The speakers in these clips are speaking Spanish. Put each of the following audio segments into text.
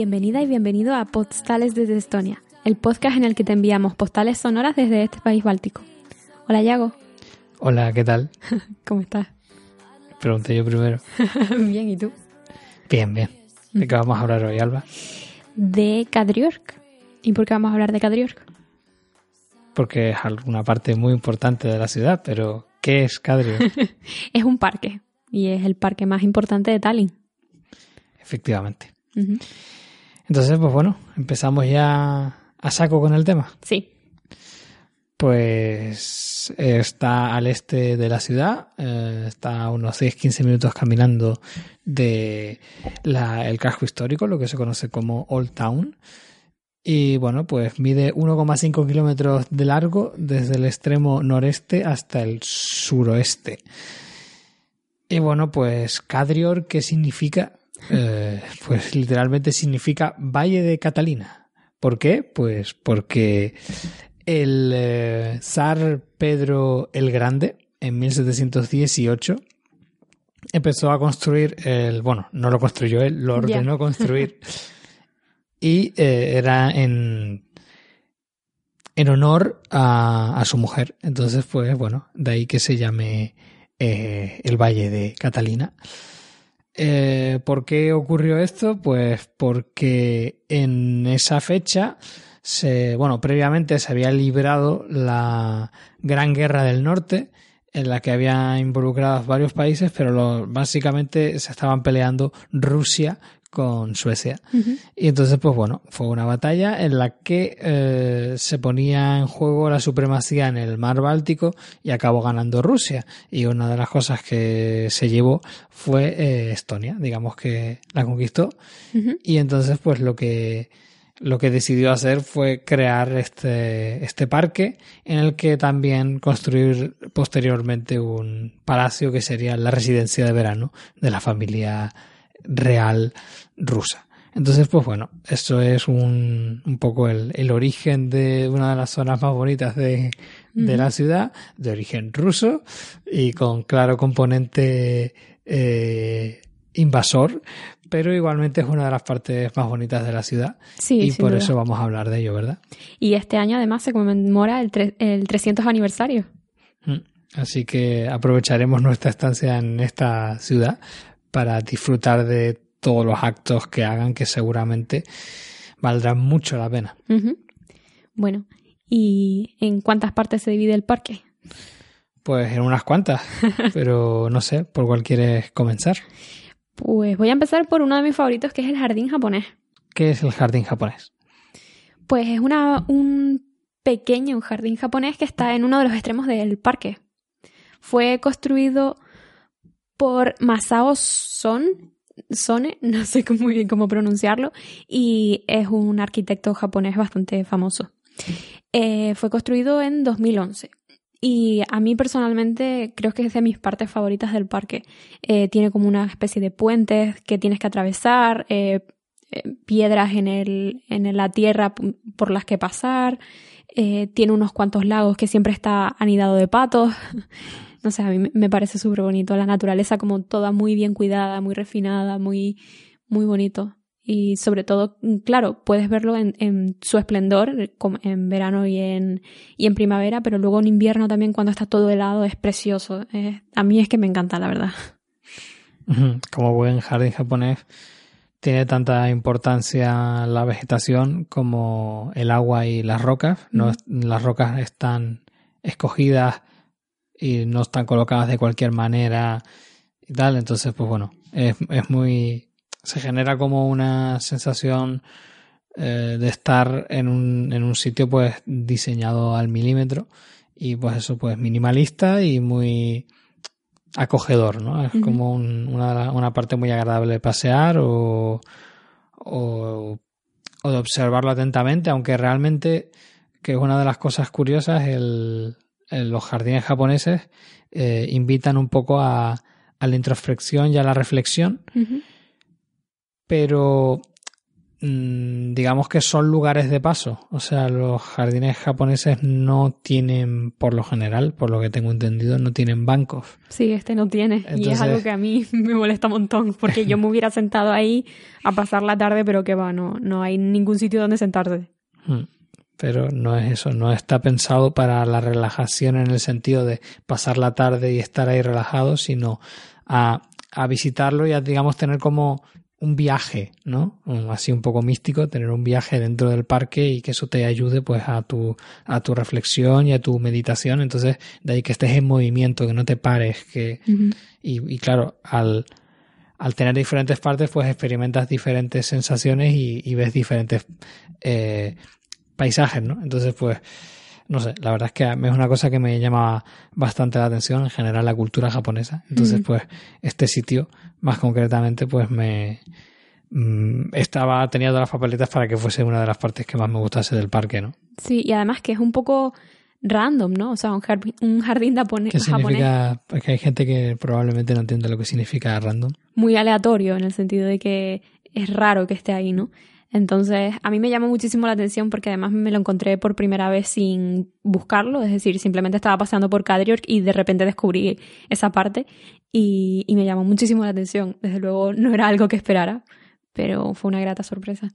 Bienvenida y bienvenido a Postales desde Estonia, el podcast en el que te enviamos postales sonoras desde este país báltico. Hola, Yago. Hola, ¿qué tal? ¿Cómo estás? Pregunté yo primero. bien, ¿y tú? Bien, bien. ¿De qué vamos a hablar hoy, Alba? De Kadriork. ¿Y por qué vamos a hablar de Kadriork? Porque es alguna parte muy importante de la ciudad, pero ¿qué es Kadriork? es un parque y es el parque más importante de Tallinn. Efectivamente. Entonces, pues bueno, empezamos ya a saco con el tema. Sí. Pues está al este de la ciudad, eh, está a unos 10-15 minutos caminando de el casco histórico, lo que se conoce como Old Town. Y bueno, pues mide 1,5 kilómetros de largo desde el extremo noreste hasta el suroeste. Y bueno, pues Cadrior, ¿qué significa? Eh, pues literalmente significa Valle de Catalina. ¿Por qué? Pues porque el eh, zar Pedro el Grande, en 1718, empezó a construir el. Bueno, no lo construyó él, lo ordenó construir. y eh, era en. En honor a, su mujer. Entonces, pues bueno, de ahí que se llame el Valle de Catalina. Eh, ¿Por qué ocurrió esto? Pues porque en esa fecha, se, bueno, previamente se había librado la Gran Guerra del Norte, en la que había involucrados varios países, pero básicamente se estaban peleando Rusia con Suecia. Y entonces, pues bueno, fue una batalla en la que eh, se ponía en juego la supremacía en el mar Báltico y acabó ganando Rusia. Y una de las cosas que se llevó fue eh, Estonia, digamos que la conquistó. Y entonces, pues lo que lo que decidió hacer fue crear este, este parque en el que también construir posteriormente un palacio que sería la residencia de verano de la familia real rusa. Entonces, pues bueno, esto es un, un poco el, el, origen de una de las zonas más bonitas de, de la ciudad, de origen ruso y con claro componente eh, invasor, pero igualmente es una de las partes más bonitas de la ciudad. Sí, y por eso vamos a hablar de ello, ¿verdad? Y este año además se conmemora el, el 300 aniversario. Mm. Así que aprovecharemos nuestra estancia en esta ciudad para disfrutar de todos los actos que hagan que seguramente valdrán mucho la pena. Bueno, ¿y en cuántas partes se divide el parque? Pues en unas cuantas, pero no sé, ¿por cuál quieres comenzar? Pues voy a empezar por uno de mis favoritos, que es el jardín japonés. ¿Qué es el jardín japonés? Pues es una, un pequeño jardín japonés que está en uno de los extremos del parque. Fue construido por Masao Son, Sone, no sé muy bien cómo pronunciarlo, y es un arquitecto japonés bastante famoso. Eh, fue construido en 2011 y a mí personalmente creo que es de mis partes favoritas del parque. Eh, tiene como una especie de puentes que tienes que atravesar, eh, piedras en, el, en la tierra por las que pasar, tiene unos cuantos lagos que siempre está anidado de patos. no sé, a mí me parece súper bonito. La naturaleza como toda muy bien cuidada, muy refinada, muy, muy bonito. Y sobre todo, mm, claro, puedes verlo en, en su esplendor, en verano y en, y en primavera, pero luego en invierno también cuando está todo helado es precioso. a mí es que me encanta, la verdad. Como buen jardín japonés, tiene tanta importancia la vegetación como el agua y las rocas. No, las rocas están escogidas y no están colocadas de cualquier manera y tal. Entonces, pues bueno, es, es muy. Se genera como una sensación eh, de estar en un, en un sitio pues diseñado al milímetro y pues eso pues minimalista y muy acogedor, ¿no? Es como una, una, parte muy agradable de pasear o, o, o, de observarlo atentamente, aunque realmente, que es una de las cosas curiosas, el, los jardines japoneses eh, invitan un poco a, a, la introspección y a la reflexión, pero Mm, digamos que son lugares de paso. O sea, los jardines japoneses no tienen, por lo general, por lo que tengo entendido, no tienen bancos. Sí, este no tiene. Y es algo que a mí me molesta un montón, porque yo me hubiera sentado ahí a pasar la tarde, pero que va, no, no hay ningún sitio donde sentarte. Hmm. Pero no es eso, no está pensado para la relajación en el sentido de pasar la tarde y estar ahí relajado, sino a, a visitarlo y a, digamos, tener como un viaje, ¿no? Así un poco místico, tener un viaje dentro del parque y que eso te ayude pues a tu, a tu reflexión y a tu meditación. Entonces, de ahí que estés en movimiento, que no te pares, que, y, y, claro, al, al tener diferentes partes, pues experimentas diferentes sensaciones y, y ves diferentes eh, paisajes, ¿no? Entonces, pues, no sé, la verdad es que es una cosa que me llama bastante la atención en general la cultura japonesa. Entonces, pues, este sitio más concretamente, pues me mm, estaba teniendo las papeletas para que fuese una de las partes que más me gustase del parque, ¿no? Sí, y además que es un poco random, ¿no? O sea, un, jardín, un jardín japonés. ¿Qué significa? Porque hay gente que probablemente no entiende lo que significa random. Muy aleatorio, en el sentido de que es raro que esté ahí, ¿no? Entonces, a mí me llamó muchísimo la atención porque además me lo encontré por primera vez sin buscarlo, es decir, simplemente estaba paseando por Cadriorc y de repente descubrí esa parte y, y me llamó muchísimo la atención. Desde luego no era algo que esperara, pero fue una grata sorpresa.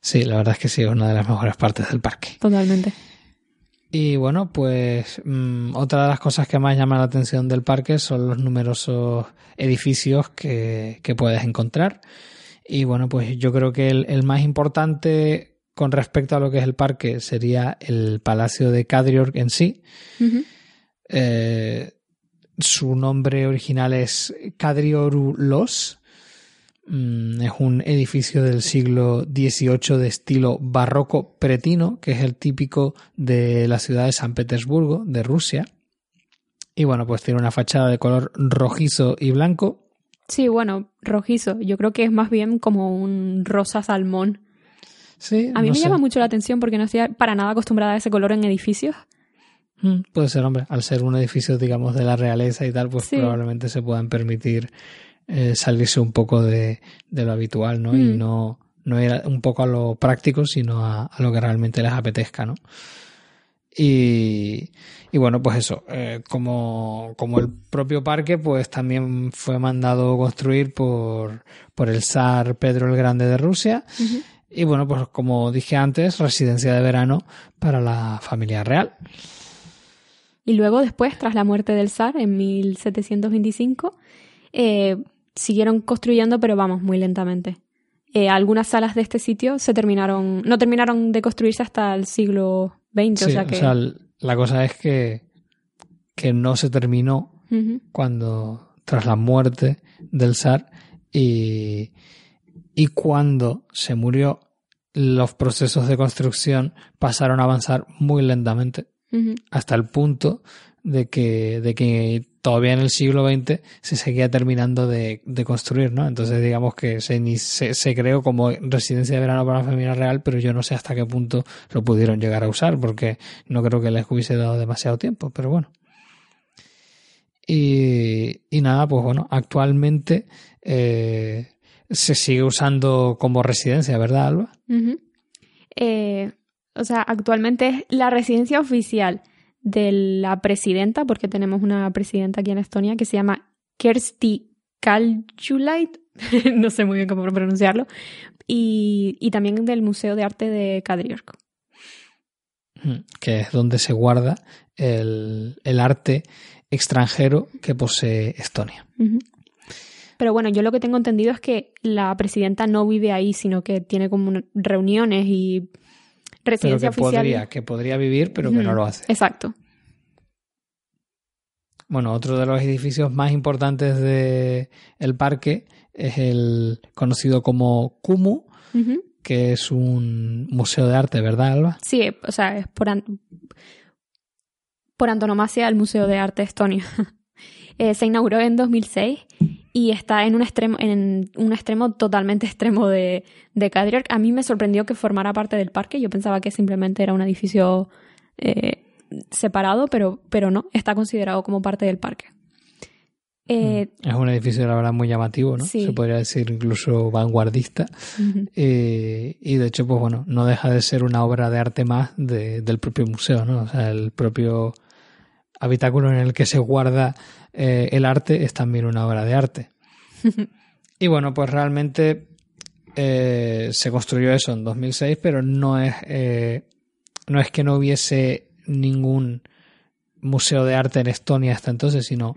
Sí, la verdad es que sí, es una de las mejores partes del parque. Totalmente. Y bueno, pues mmm, otra de las cosas que más llama la atención del parque son los numerosos edificios que, que puedes encontrar. Y bueno, pues yo creo que el, el, más importante con respecto a lo que es el parque sería el Palacio de Cadriorg en sí. Uh -huh. eh, su nombre original es Cadriorulos. Mm, es un edificio del siglo XVIII de estilo barroco pretino, que es el típico de la ciudad de San Petersburgo, de Rusia. Y bueno, pues tiene una fachada de color rojizo y blanco, Sí, bueno, rojizo. Yo creo que es más bien como un rosa salmón. Sí. A mí no me sé. llama mucho la atención porque no estoy para nada acostumbrada a ese color en edificios. Mm, puede ser, hombre. Al ser un edificio, digamos, de la realeza y tal, pues Sí. probablemente se puedan permitir eh, salirse un poco de, de lo habitual, ¿no? Y Mm. no, no ir un poco a lo práctico, sino a, a lo que realmente les apetezca, ¿no? Y, y bueno, pues eso, eh, como, como el propio parque, pues también fue mandado construir por, por el zar Pedro el Grande de Rusia. Y bueno, pues como dije antes, residencia de verano para la familia real. Y luego después, tras la muerte del zar en 1725, eh, siguieron construyendo, pero vamos, muy lentamente. Eh, algunas salas de este sitio se terminaron, no terminaron de construirse hasta el siglo XX, o Sí, sea que... la cosa es que, que no se terminó cuando, tras la muerte del zar y, y cuando se murió, los procesos de construcción pasaron a avanzar muy lentamente hasta el punto de que, de que todavía en el siglo XX se seguía terminando de, de construir, ¿no? Entonces digamos que se, se, se creó como residencia de verano para la familia real, pero yo no sé hasta qué punto lo pudieron llegar a usar, porque no creo que les hubiese dado demasiado tiempo, pero bueno. Y, y nada, pues bueno, actualmente eh, se sigue usando como residencia, ¿verdad, Alba? Eh, o sea, actualmente es la residencia oficial de la presidenta, porque tenemos una presidenta aquí en Estonia que se llama Kersti Kaljulaid, no sé muy bien cómo pronunciarlo, y, y también del Museo de Arte de Kadriorg. Mm, que es donde se guarda el, el arte extranjero que posee Estonia. Pero bueno, yo lo que tengo entendido es que la presidenta no vive ahí, sino que tiene como reuniones y Pero residencia que oficial. podría, que podría vivir, pero que no lo hace. Exacto. Bueno, otro de los edificios más importantes del el parque es el conocido como Kumu, que es un museo de arte, ¿verdad, Alba? Sí, o sea, es por, an- por antonomasia el Museo de Arte de Estonia. Eh, se inauguró en 2006 y está en un extremo, en un extremo totalmente extremo de, de. A mí me sorprendió que formara parte del parque. Yo pensaba que simplemente era un edificio eh, separado, pero, pero no, está considerado como parte del parque. Eh, Es un edificio, la verdad, muy llamativo, ¿no? Sí. Se podría decir incluso vanguardista. Eh, y de hecho, pues bueno, no deja de ser una obra de arte más de- del propio museo, ¿no? O sea, el propio habitáculo en el que se guarda eh, el arte es también una obra de arte. y bueno, pues realmente eh, se construyó eso en 2006, pero no es, eh, no es que no hubiese ningún museo de arte en Estonia hasta entonces, sino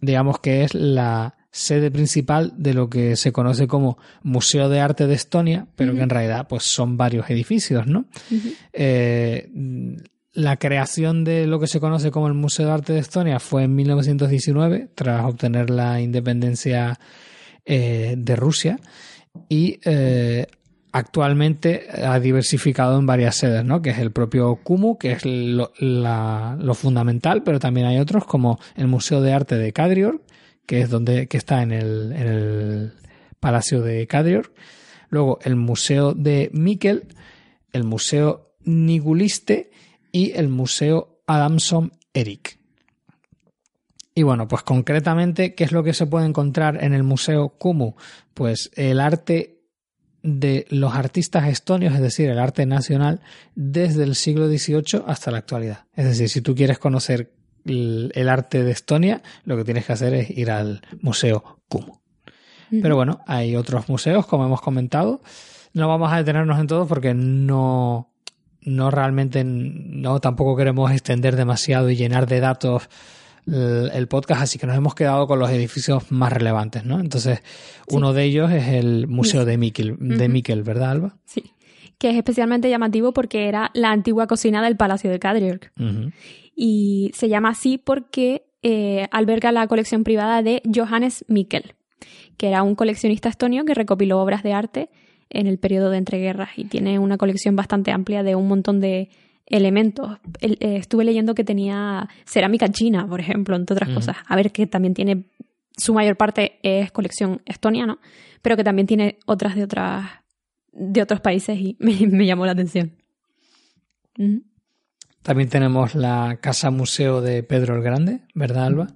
digamos que es la sede principal de lo que se conoce como Museo de Arte de Estonia, pero que en realidad pues son varios edificios, ¿no? Eh, la creación de lo que se conoce como el Museo de Arte de Estonia fue en 1919, tras obtener la independencia eh, de Rusia, y eh, actualmente ha diversificado en varias sedes, ¿no? Que es el propio Kumu, que es lo, fundamental, pero también hay otros como el Museo de Arte de Kadriorg, que es donde que está en el, Palacio de Kadriorg. Luego el Museo de Mikkel, el Museo Niguliste y el Museo Adamson Erik. Y bueno, pues concretamente, ¿qué es lo que se puede encontrar en el Museo Kumu? Pues el arte de los artistas estonios, es decir, el arte nacional, desde el siglo XVIII hasta la actualidad. Es decir, si tú quieres conocer el, el arte de Estonia, lo que tienes que hacer es ir al Museo Kumu. Pero bueno, hay otros museos, como hemos comentado. No vamos a detenernos en todos porque no, no realmente, no tampoco queremos extender demasiado y llenar de datos el, el podcast, así que nos hemos quedado con los edificios más relevantes, ¿no? Entonces, uno de ellos es el Museo de Mikkel, de. Mikkel, ¿verdad, Alba? Sí. Que es especialmente llamativo porque era la antigua cocina del Palacio de Kadriorg. Ujú. y se llama así porque eh, alberga la colección privada de Johannes Mikkel, que era un coleccionista estonio que recopiló obras de arte en el periodo de entreguerras y tiene una colección bastante amplia de un montón de elementos. El- eh, estuve leyendo que tenía cerámica china, por ejemplo, entre otras cosas. A ver, que también tiene, su mayor parte es colección estonia, ¿no? Pero que también tiene otras de otras de otros países y me, me llamó la atención. También tenemos la Casa Museo de Pedro el Grande, ¿verdad, Alba?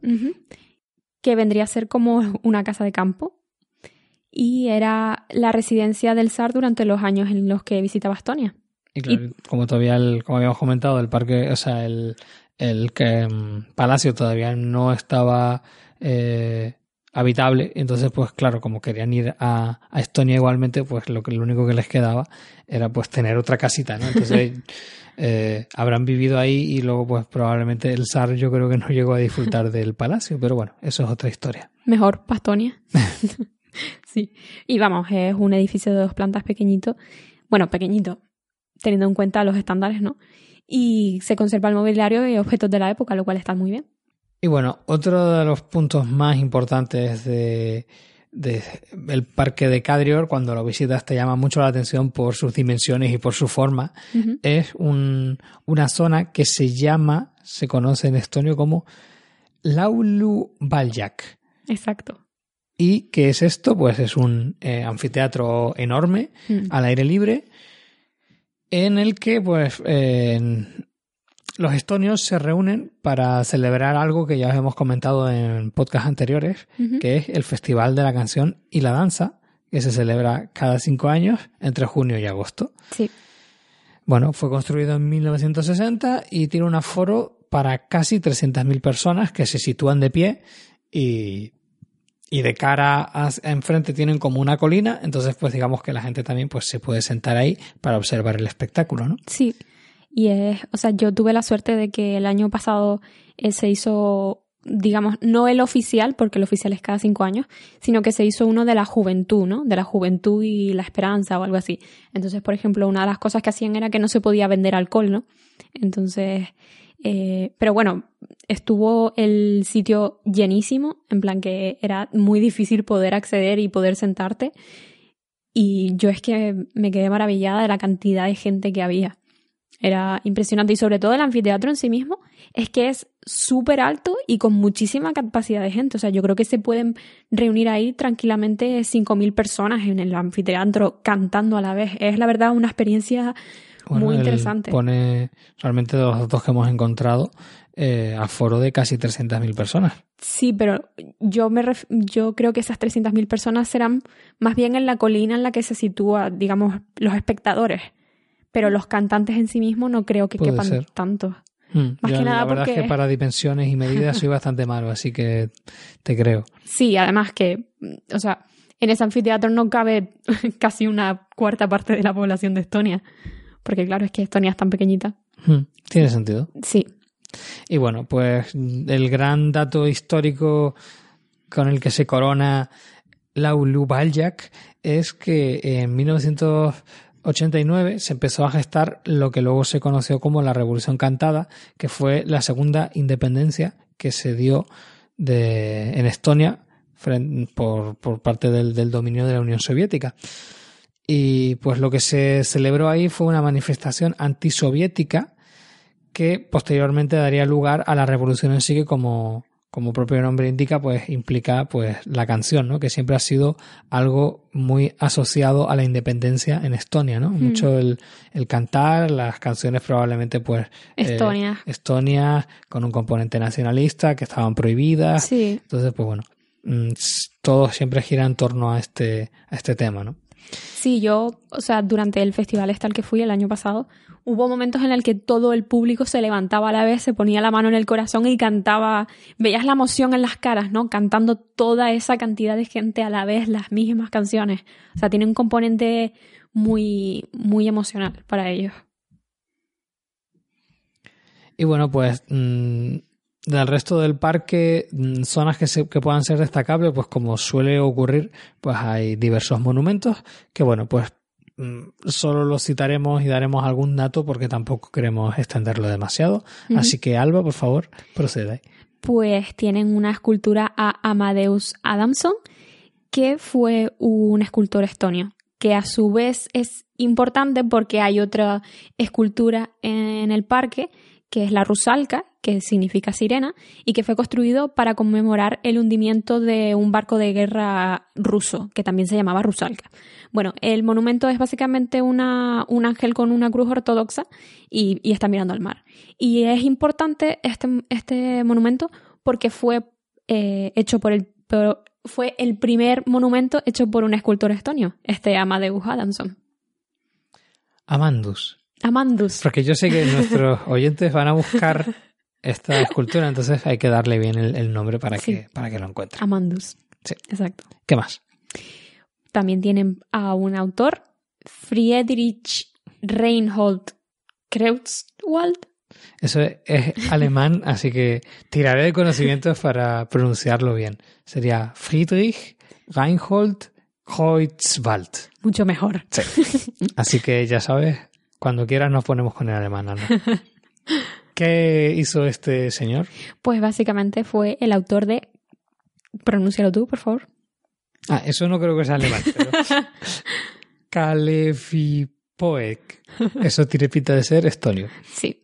Que vendría a ser como una casa de campo y era la residencia del zar durante los años en los que visitaba Estonia. Y claro, como todavía, el- como habíamos comentado, el parque, o sea, el, el que, mm, palacio todavía no estaba eh, habitable, entonces, pues claro, como querían ir a, a Estonia igualmente, pues lo, que, lo único que les quedaba era pues tener otra casita, ¿no? Entonces eh, habrán vivido ahí y luego, pues probablemente el zar yo creo que no llegó a disfrutar del palacio, pero bueno, eso es otra historia. Mejor Pastonia. sí. Y vamos, es un edificio de dos plantas pequeñito. Bueno, pequeñito, teniendo en cuenta los estándares, ¿no? Y se conserva el mobiliario y objetos de la época, lo cual está muy bien. Y bueno, otro de los puntos más importantes de, de el parque de Cadrior, cuando lo visitas te llama mucho la atención por sus dimensiones y por su forma, es un- una zona que se llama, se conoce en estonio como Laulu Baljak. Exacto. ¿Y qué es esto? Pues es un eh, anfiteatro enorme, Mm. al aire libre, en el que pues eh, los estonios se reúnen para celebrar algo que ya os hemos comentado en podcasts anteriores, que es el Festival de la Canción y la Danza, que se celebra cada cinco años entre junio y agosto. Sí. Bueno, fue construido en 1960 y tiene un aforo para casi 300.000 personas que se sitúan de pie y, y de cara a, enfrente tienen como una colina, entonces pues digamos que la gente también pues se puede sentar ahí para observar el espectáculo, ¿no? Sí. Y es, o sea, yo tuve la suerte de que el año pasado eh, se hizo, digamos, no el oficial, porque el oficial es cada cinco años, sino que se hizo uno de la juventud, ¿no? De la juventud y la esperanza o algo así. Entonces, por ejemplo, una de las cosas que hacían era que no se podía vender alcohol, ¿no? Entonces, Eh, pero bueno, estuvo el sitio llenísimo, en plan que era muy difícil poder acceder y poder sentarte. Y yo es que me quedé maravillada de la cantidad de gente que había. Era impresionante y sobre todo el anfiteatro en sí mismo es que es súper alto y con muchísima capacidad de gente. O sea, yo creo que se pueden reunir ahí tranquilamente 5.000 personas en el anfiteatro cantando a la vez. Es la verdad una experiencia muy interesante. Pone realmente de los datos que hemos encontrado eh, aforo de casi 300.000 personas. Sí, pero yo, me yo creo que esas 300.000 personas serán más bien en la colina en la que se sitúa, digamos, los espectadores. Pero los cantantes en sí mismos no creo que quepan tanto. Hmm. Más que nada la verdad es que para dimensiones y medidas soy bastante malo, así que te creo. Sí, además que, o sea, en ese anfiteatro no cabe casi una cuarta parte de la población de Estonia. Porque claro, es que Estonia es tan pequeñita. Hmm. Tiene sentido. Sí. Y bueno, pues el gran dato histórico con el que se corona Laulu Baljak es que en 1989 se empezó a gestar lo que luego se conoció como la Revolución Cantada, que fue la segunda independencia que se dio de, en Estonia por, por parte del, del dominio de la Unión Soviética. Y pues lo que se celebró ahí fue una manifestación antisoviética que posteriormente daría lugar a la revolución en sí que como, como propio nombre indica, pues implica pues la canción, ¿no? Que siempre ha sido algo muy asociado a la independencia en Estonia, ¿no? Hmm. Mucho el, el, cantar, las canciones probablemente pues eh, Estonia. Estonia con un componente nacionalista que estaban prohibidas. Sí. Entonces, pues bueno, mm, todo siempre gira en torno a este, a este tema, ¿no? Sí, yo, o sea, durante el festival este al que fui el año pasado, hubo momentos en el que todo el público se levantaba a la vez, se ponía la mano en el corazón y cantaba, veías la emoción en las caras, ¿no? Cantando toda esa cantidad de gente a la vez las mismas canciones. O sea, tiene un componente muy, muy emocional para ellos. Y bueno, pues mm, del resto del parque, mm, zonas que, se, que puedan ser destacables, pues como suele ocurrir, pues hay diversos monumentos que, bueno, pues mm, solo los citaremos y daremos algún dato porque tampoco queremos extenderlo demasiado. Así que, Alba, por favor, proceda. Pues tienen una escultura a Amadeus Adamson, que fue un escultor estonio, que a su vez es importante porque hay otra escultura en el parque que es la Rusalka, que significa sirena, y que fue construido para conmemorar el hundimiento de un barco de guerra ruso, que también se llamaba Rusalka. Bueno, el monumento es básicamente una, un ángel con una cruz ortodoxa y, está mirando al mar. Y es importante este, este monumento porque fue eh, hecho por el fue el primer monumento hecho por un escultor estonio, este Amadeus Adamson. Amandus. Amandus. Porque yo sé que nuestros oyentes van a buscar esta escultura, entonces hay que darle bien el, nombre para, que, para que lo encuentren. Amandus. Sí. Exacto. ¿Qué más? También tienen a un autor, Friedrich Reinhold Kreutzwald. Eso es, alemán, así que tiraré de conocimientos para pronunciarlo bien. Sería Friedrich Reinhold Kreutzwald. Mucho mejor. Sí. Así que ya sabes, cuando quieras nos ponemos con el alemán, ¿no? ¿Qué hizo este señor? Pues básicamente fue el autor de... Pronúncialo tú, por favor. Ah, eso no creo que sea alemán, pero... Kalefipoek. Eso tiene pinta de ser estonio. Sí.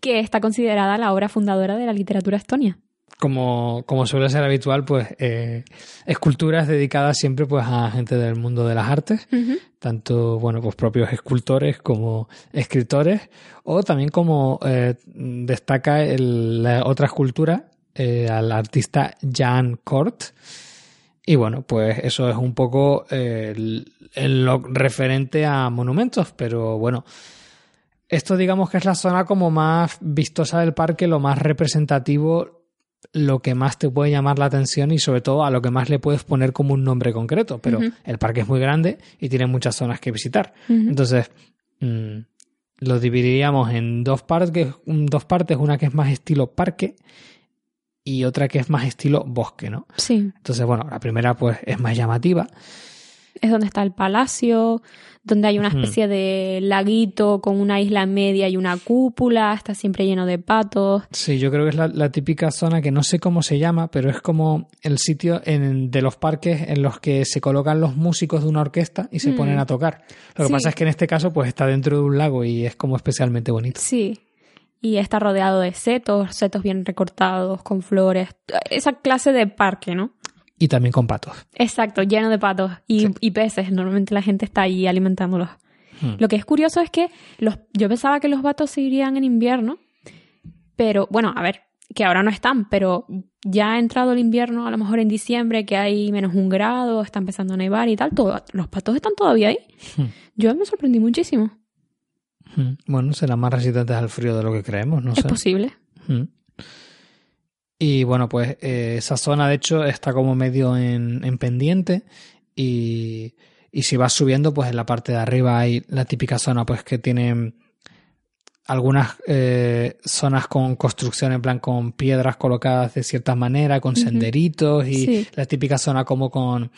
Que está considerada la obra fundadora de la literatura estonia como, como suele ser habitual, pues eh, esculturas dedicadas siempre pues a gente del mundo de las artes, tanto bueno pues propios escultores como escritores, o también como eh, destaca la otra escultura eh, al artista Jan Kort. Y bueno, pues eso es un poco lo referente a monumentos, pero bueno, esto digamos que es la zona como más vistosa del parque, lo más representativo lo que más te puede llamar la atención y sobre todo a lo que más le puedes poner como un nombre concreto. Pero el parque es muy grande y tiene muchas zonas que visitar. Entonces, mm, lo dividiríamos en dos partes, dos partes, una que es más estilo parque y otra que es más estilo bosque, ¿no? Sí. Entonces, bueno, la primera pues es más llamativa Es donde está el palacio, donde hay una especie de laguito con una isla media y una cúpula, está siempre lleno de patos. Sí, yo creo que es la, la típica zona que no sé cómo se llama, pero es como el sitio en- de los parques en los que se colocan los músicos de una orquesta y se Mm. ponen a tocar. Lo que Sí. pasa es que en este caso pues está dentro de un lago y es como especialmente bonito. Sí. Y está rodeado de setos, setos bien recortados, con flores. Esa clase de parque, ¿no? Y también con patos. Exacto, lleno de patos y, Sí. y peces. Normalmente la gente está ahí alimentándolos. Hmm. Lo que es curioso es que los, yo pensaba que los patos se irían en invierno, pero bueno, a ver, que ahora no están, pero ya ha entrado el invierno, a lo mejor en diciembre, que hay menos un grado, está empezando a nevar y tal, todo, los patos están todavía ahí. Hmm. Yo me sorprendí muchísimo. Mm. Bueno, serán más resistentes al frío de lo que creemos, no Es sé. posible. Y bueno, pues eh, esa zona de hecho está como medio en, en pendiente y, y si vas subiendo, pues en la parte de arriba hay la típica zona pues que tiene algunas eh, zonas con construcción en plan con piedras colocadas de cierta manera, con senderitos y Sí. la típica zona como con,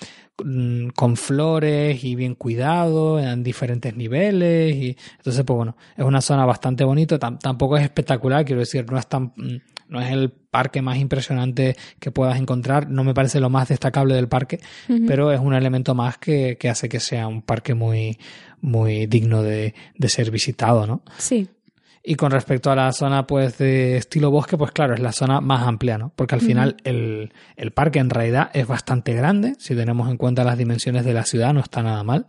mm, con flores y bien cuidado en diferentes niveles y entonces pues bueno es una zona bastante bonita. Tam- tampoco es espectacular quiero decir no es tan mm, no es el parque más impresionante que puedas encontrar. No me parece lo más destacable del parque pero es un elemento más que, que hace que sea un parque muy muy digno de, de ser visitado no Sí, y con respecto a la zona pues de estilo bosque, pues claro, es la zona más amplia, ¿no? Porque al final el, el parque en realidad es bastante grande, si tenemos en cuenta las dimensiones de la ciudad, no está nada mal.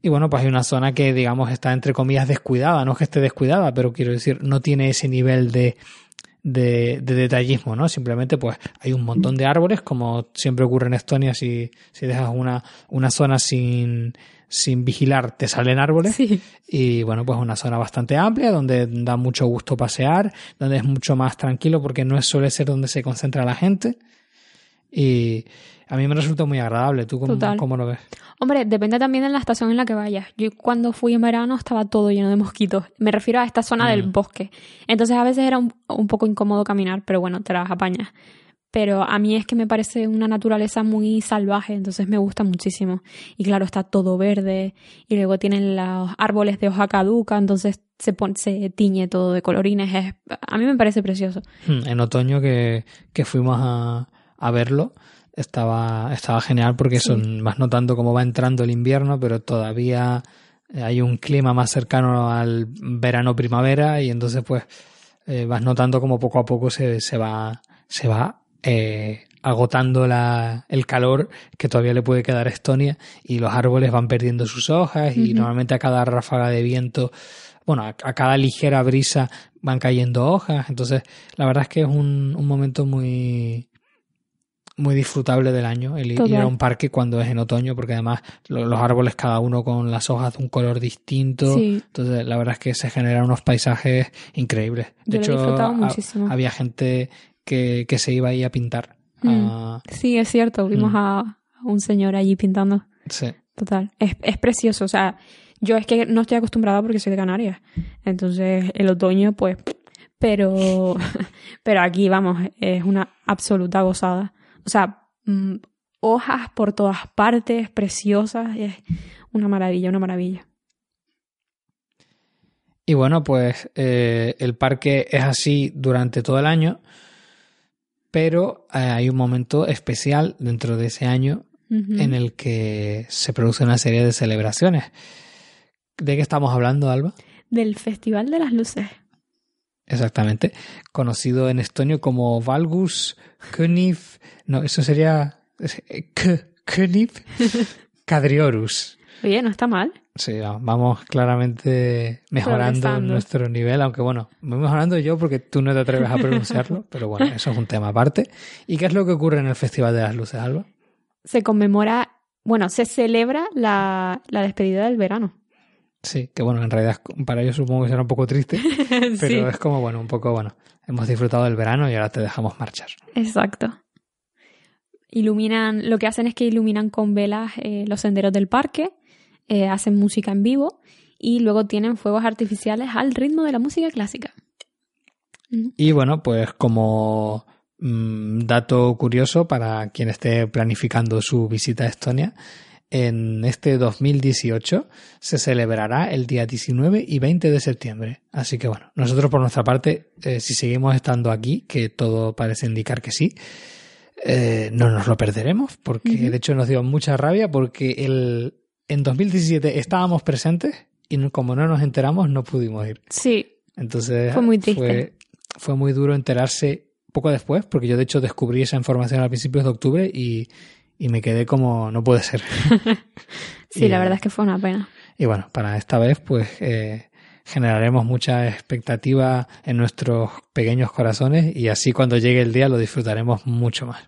Y bueno, pues hay una zona que digamos está entre comillas descuidada, no es que esté descuidada, pero quiero decir, no tiene ese nivel de, de, de detallismo, ¿no? Simplemente pues hay un montón de árboles, como siempre ocurre en Estonia, si, si dejas una, una zona sin, sin vigilar, te salen árboles. sí, Y bueno, pues una zona bastante amplia donde da mucho gusto pasear, donde es mucho más tranquilo porque no suele ser donde se concentra la gente. Y a mí me resulta muy agradable. ¿Tú cómo, cómo lo ves? Hombre, depende también de la estación en la que vayas. Yo cuando fui en verano estaba todo lleno de mosquitos. Me refiero a esta zona del Mm. bosque. Entonces a veces era un, un poco incómodo caminar, pero bueno, te las apañas. Pero a mí es que me parece una naturaleza muy salvaje, entonces me gusta muchísimo. Y claro, está todo verde y luego tienen los árboles de hoja caduca, entonces se, pon- se tiñe todo de colorines. Es- a mí me parece precioso. Hmm, En otoño que, que fuimos a, a verlo, estaba, estaba genial porque Sí. son, vas notando cómo va entrando el invierno, pero todavía hay un clima más cercano al verano-primavera y entonces pues eh, vas notando como poco a poco se, se va, se va eh, agotando la, el calor que todavía le puede quedar a Estonia y los árboles van perdiendo sus hojas y normalmente a cada ráfaga de viento, bueno, a, a cada ligera brisa van cayendo hojas. Entonces, la verdad es que es un, un momento muy muy disfrutable del año el ir a un parque cuando es en otoño porque además lo- los árboles cada uno con las hojas de un color distinto. Sí. entonces la verdad es que se generan unos paisajes increíbles. De Yo hecho ha- había gente que, que se iba ahí a pintar Mm. Ah, Sí, es cierto. Vimos Mm. a un señor allí pintando. sí. Total. Es, es precioso. O sea, yo es que no estoy acostumbrada porque soy de Canarias. Entonces, el otoño, pues. Pero. Pero aquí, vamos, es una absoluta gozada. O sea, mm, hojas por todas partes, preciosas. Es una maravilla, una maravilla. Y bueno, pues eh, el parque es así durante todo el año, pero eh, hay un momento especial dentro de ese año en el que se produce una serie de celebraciones. ¿De qué estamos hablando, Alba? Del Festival de las Luces. Exactamente. Conocido en estonio como Valgus König. No, eso sería. eh, K- König Cadriorus. Oye, no está mal. Sí, va- vamos claramente mejorando Progresando. nuestro nivel, aunque bueno, voy mejorando yo porque tú no te atreves a pronunciarlo, pero bueno, eso es un tema aparte. ¿Y qué es lo que ocurre en el Festival de las Luces, Alba? Se conmemora. Bueno, se celebra la, la despedida del verano. Sí, que bueno, en realidad para ellos supongo que será un poco triste, pero sí, es como bueno, un poco bueno. Hemos disfrutado del verano y ahora te dejamos marchar. exacto. Iluminan, lo que hacen es que iluminan con velas eh, los senderos del parque, eh, hacen música en vivo y luego tienen fuegos artificiales al ritmo de la música clásica. Y bueno, pues como mm, dato curioso para quien esté planificando su visita a Estonia, en este 2018 se celebrará el día 19 y 20 de septiembre. Así que bueno, nosotros por nuestra parte, eh, si seguimos estando aquí, que todo parece indicar que sí, eh, no nos lo perderemos, porque de hecho nos dio mucha rabia porque el, en 2017 estábamos presentes y como no nos enteramos no pudimos ir. Sí. Entonces fue muy triste. Fue, muy duro enterarse poco después, porque yo de hecho descubrí esa información a principios de octubre y, y me quedé como no puede ser. sí, la verdad es que fue una pena. Y bueno, para esta vez pues eh, generaremos mucha expectativa en nuestros pequeños corazones y así cuando llegue el día lo disfrutaremos mucho más.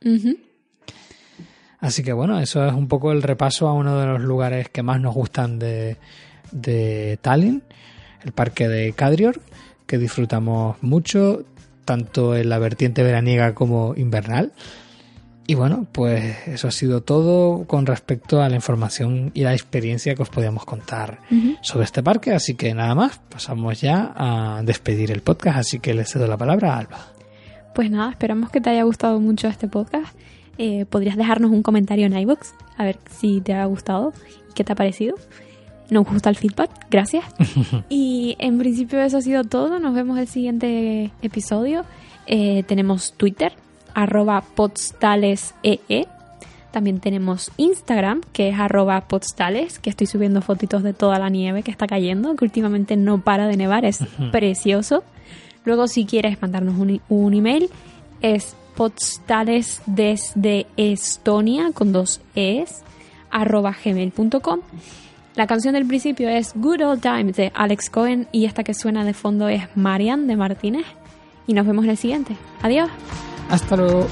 Así que bueno, eso es un poco el repaso a uno de los lugares que más nos gustan de, de Tallinn, el parque de Kadrior, que disfrutamos mucho, tanto en la vertiente veraniega como invernal. Y bueno, pues eso ha sido todo con respecto a la información y la experiencia que os podíamos contar sobre este parque. Así que nada más, pasamos ya a despedir el podcast. Así que le cedo la palabra a Alba. Pues nada, esperamos que te haya gustado mucho este podcast. Eh, podrías dejarnos un comentario en iBox a ver si te ha gustado y qué te ha parecido. Nos gusta el feedback, gracias. y en principio eso ha sido todo. Nos vemos el siguiente episodio. Eh, tenemos Twitter, arroba podstalesee. E. También tenemos Instagram, que es arroba podstales, que estoy subiendo fotitos de toda la nieve que está cayendo, que últimamente no para de nevar, es precioso. Luego, si quieres mandarnos un, un email, es podstales desde Estonia, con dos es, arroba gmail.com. La canción del principio es Good Old Times de Alex Cohen y esta que suena de fondo es Marian de Martínez. Y nos vemos en el siguiente. Adiós. Hasta luego.